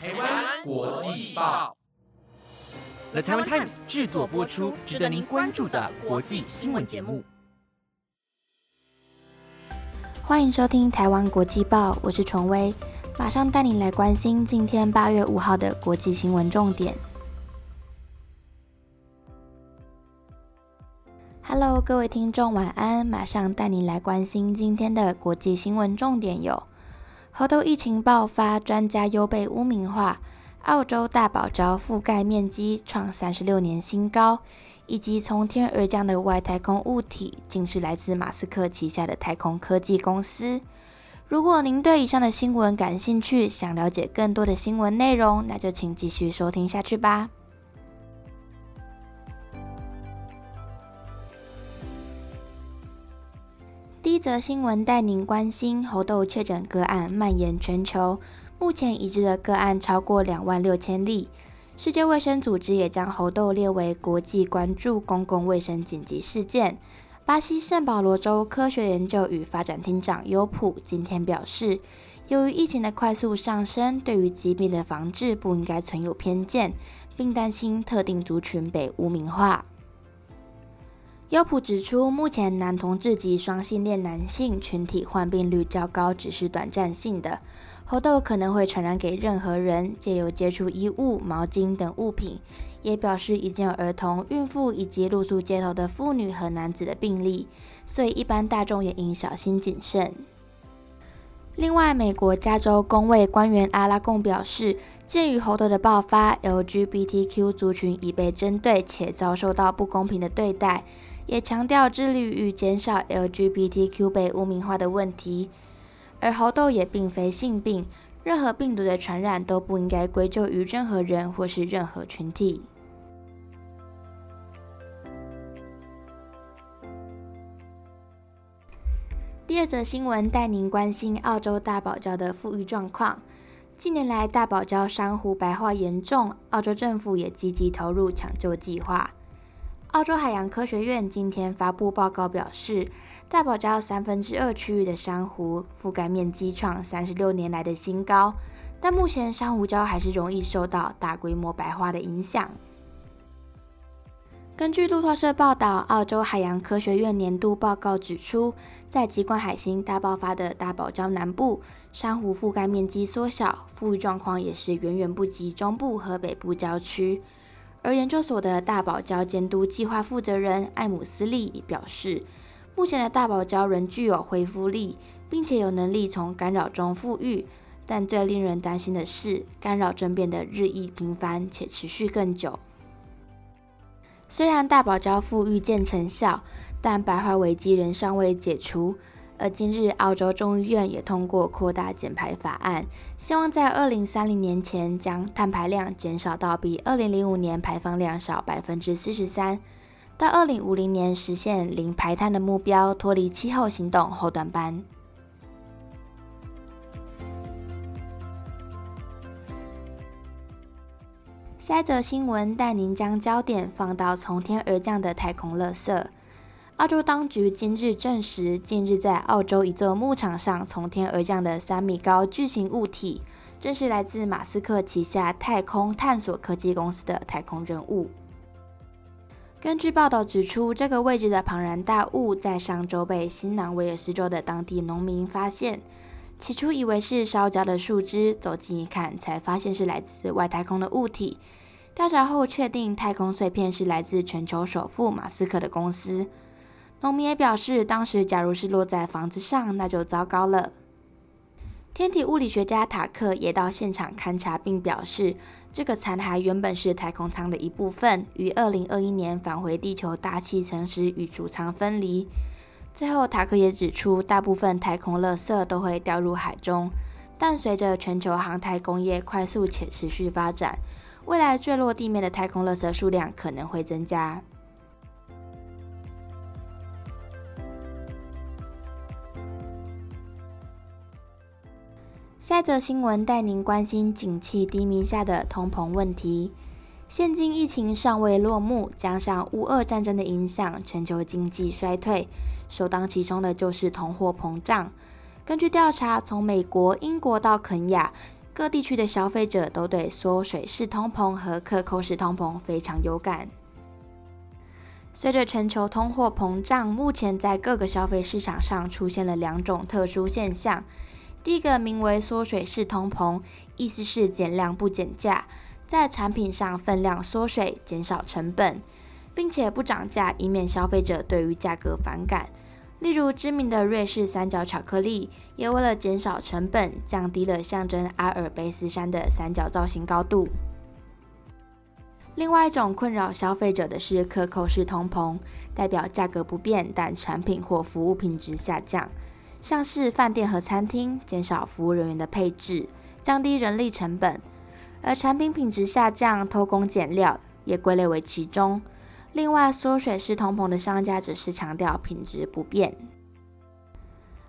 台湾国际报，The Taiwan Times 制作播出，值得您关注的国际新闻节目。欢迎收听台湾国际报，我是崇威，马上带您来关心今天八月五号的国际新闻重点。Hello，各位听众，晚安！马上带您来关心今天的国际新闻重点有：猴痘疫情爆发，专家又被污名化；澳洲大堡礁覆盖面积创三十六年新高。以及从天而降的外太空物体，竟是来自马斯克旗下的太空科技公司。如果您对以上的新闻感兴趣，想了解更多的新闻内容，那就请继续收听下去吧。一则新闻带您关心猴痘确诊个案蔓延全球，目前已知的个案超过两万六千例。世界卫生组织也将猴痘列为国际关注公共卫生紧急事件。巴西圣保罗州科学研究与发展厅长尤普今天表示，由于疫情的快速上升，对于疾病的防治不应该存有偏见，并担心特定族群被污名化。优普指出，目前男同志及双性恋男性群体患病率较高，只是短暂性的。猴痘可能会传染给任何人，借由接触衣物、毛巾等物品。也表示已经有儿童、孕妇以及露宿街头的妇女和男子的病例，所以一般大众也应小心谨慎。另外，美国加州公卫官员阿拉贡表示，鉴于猴痘的爆发，LGBTQ 族群已被针对且遭受到不公平的对待，也强调致力于减少 LGBTQ 被污名化的问题。而猴痘也并非性病，任何病毒的传染都不应该归咎于任何人或是任何群体。第二则新闻带您关心澳洲大堡礁的富裕状况。近年来，大堡礁珊瑚白化严重，澳洲政府也积极投入抢救计划。澳洲海洋科学院今天发布报告表示，大堡礁三分之二区域的珊瑚覆盖面积创三十六年来的新高，但目前珊瑚礁还是容易受到大规模白化的影响。根据路透社报道，澳洲海洋科学院年度报告指出，在极光海星大爆发的大堡礁南部，珊瑚覆盖面积缩小，富裕状况也是远远不及中部和北部郊区。而研究所的大堡礁监督计划负责人艾姆斯利表示，目前的大堡礁仍具有恢复力，并且有能力从干扰中复育。但最令人担心的是，干扰正变得日益频繁且持续更久。虽然大堡礁复育见成效，但白化危机仍尚未解除。而今日，澳洲众议院也通过扩大减排法案，希望在二零三零年前将碳排量减少到比二零零五年排放量少百分之四十三，到二零五零年实现零排碳的目标，脱离气候行动后段班。下一则新闻带您将焦点放到从天而降的太空垃圾。澳洲当局今日证实，近日在澳洲一座牧场上从天而降的三米高巨型物体，正是来自马斯克旗下太空探索科技公司的太空任务。根据报道指出，这个位置的庞然大物在上周被新南威尔斯州的当地农民发现，起初以为是烧焦的树枝，走近一看，才发现是来自外太空的物体。调查后确定，太空碎片是来自全球首富马斯克的公司。农民也表示，当时假如是落在房子上，那就糟糕了。天体物理学家塔克也到现场勘察，并表示，这个残骸原本是太空舱的一部分，于2021年返回地球大气层时与主舱分离。最后，塔克也指出，大部分太空垃圾都会掉入海中，但随着全球航太工业快速且持续发展，未来坠落地面的太空垃圾数量可能会增加。下则新闻带您关心景气低迷下的通膨问题。现今疫情尚未落幕，加上乌俄战争的影响，全球经济衰退，首当其冲的就是通货膨胀。根据调查，从美国、英国到肯亚，各地区的消费者都对缩水式通膨和克扣式通膨非常有感。随着全球通货膨胀，目前在各个消费市场上出现了两种特殊现象。第一个名为缩水式通膨，意思是减量不减价，在产品上分量缩水，减少成本，并且不涨价，以免消费者对于价格反感。例如知名的瑞士三角巧克力，也为了减少成本，降低了象征阿尔卑斯山的三角造型高度。另外一种困扰消费者的是克扣式通膨，代表价格不变，但产品或服务品质下降，像是饭店和餐厅减少服务人员的配置，降低人力成本；而产品品质下降、偷工减料也归类为其中。另外，缩水式通膨的商家只是强调品质不变。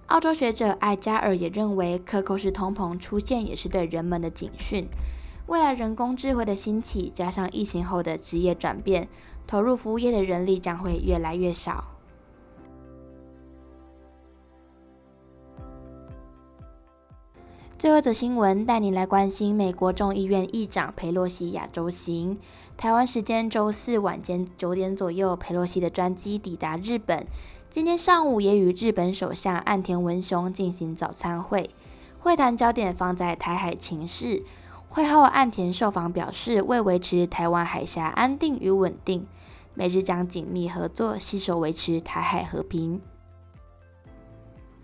澳洲学者艾加尔也认为，克扣式通膨出现也是对人们的警讯。未来人工智慧的兴起，加上疫情后的职业转变，投入服务业的人力将会越来越少。最后一则新闻带你来关心美国众议院议长佩洛西亚洲行。台湾时间周四晚间九点左右，佩洛西的专机抵达日本。今天上午也与日本首相岸田文雄进行早餐会，会谈焦点放在台海情势。会后，岸田受访表示，为维持台湾海峡安定与稳定，美日将紧密合作，携手维持台海和平。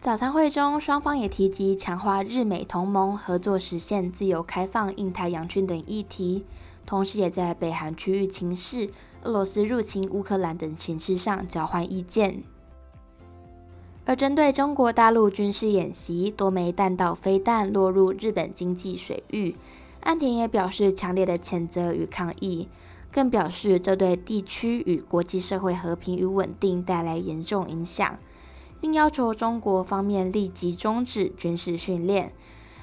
早餐会中，双方也提及强化日美同盟合作，实现自由开放、印太洋军等议题，同时也在北韩区域情势、俄罗斯入侵乌克兰等情势上交换意见。而针对中国大陆军事演习，多枚弹道飞弹落入日本经济水域。岸田也表示强烈的谴责与抗议，更表示这对地区与国际社会和平与稳定带来严重影响，并要求中国方面立即终止军事训练。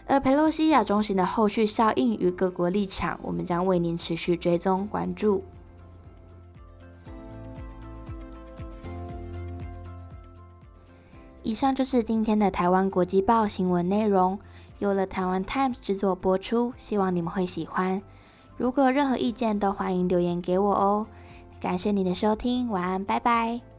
而佩洛西亚中心的后续效应与各国立场，我们将为您持续追踪关注。以上就是今天的台湾国际报新闻内容。由了台湾 Times 制作播出，希望你们会喜欢。如果有任何意见，都欢迎留言给我哦。感谢你的收听，晚安，拜拜。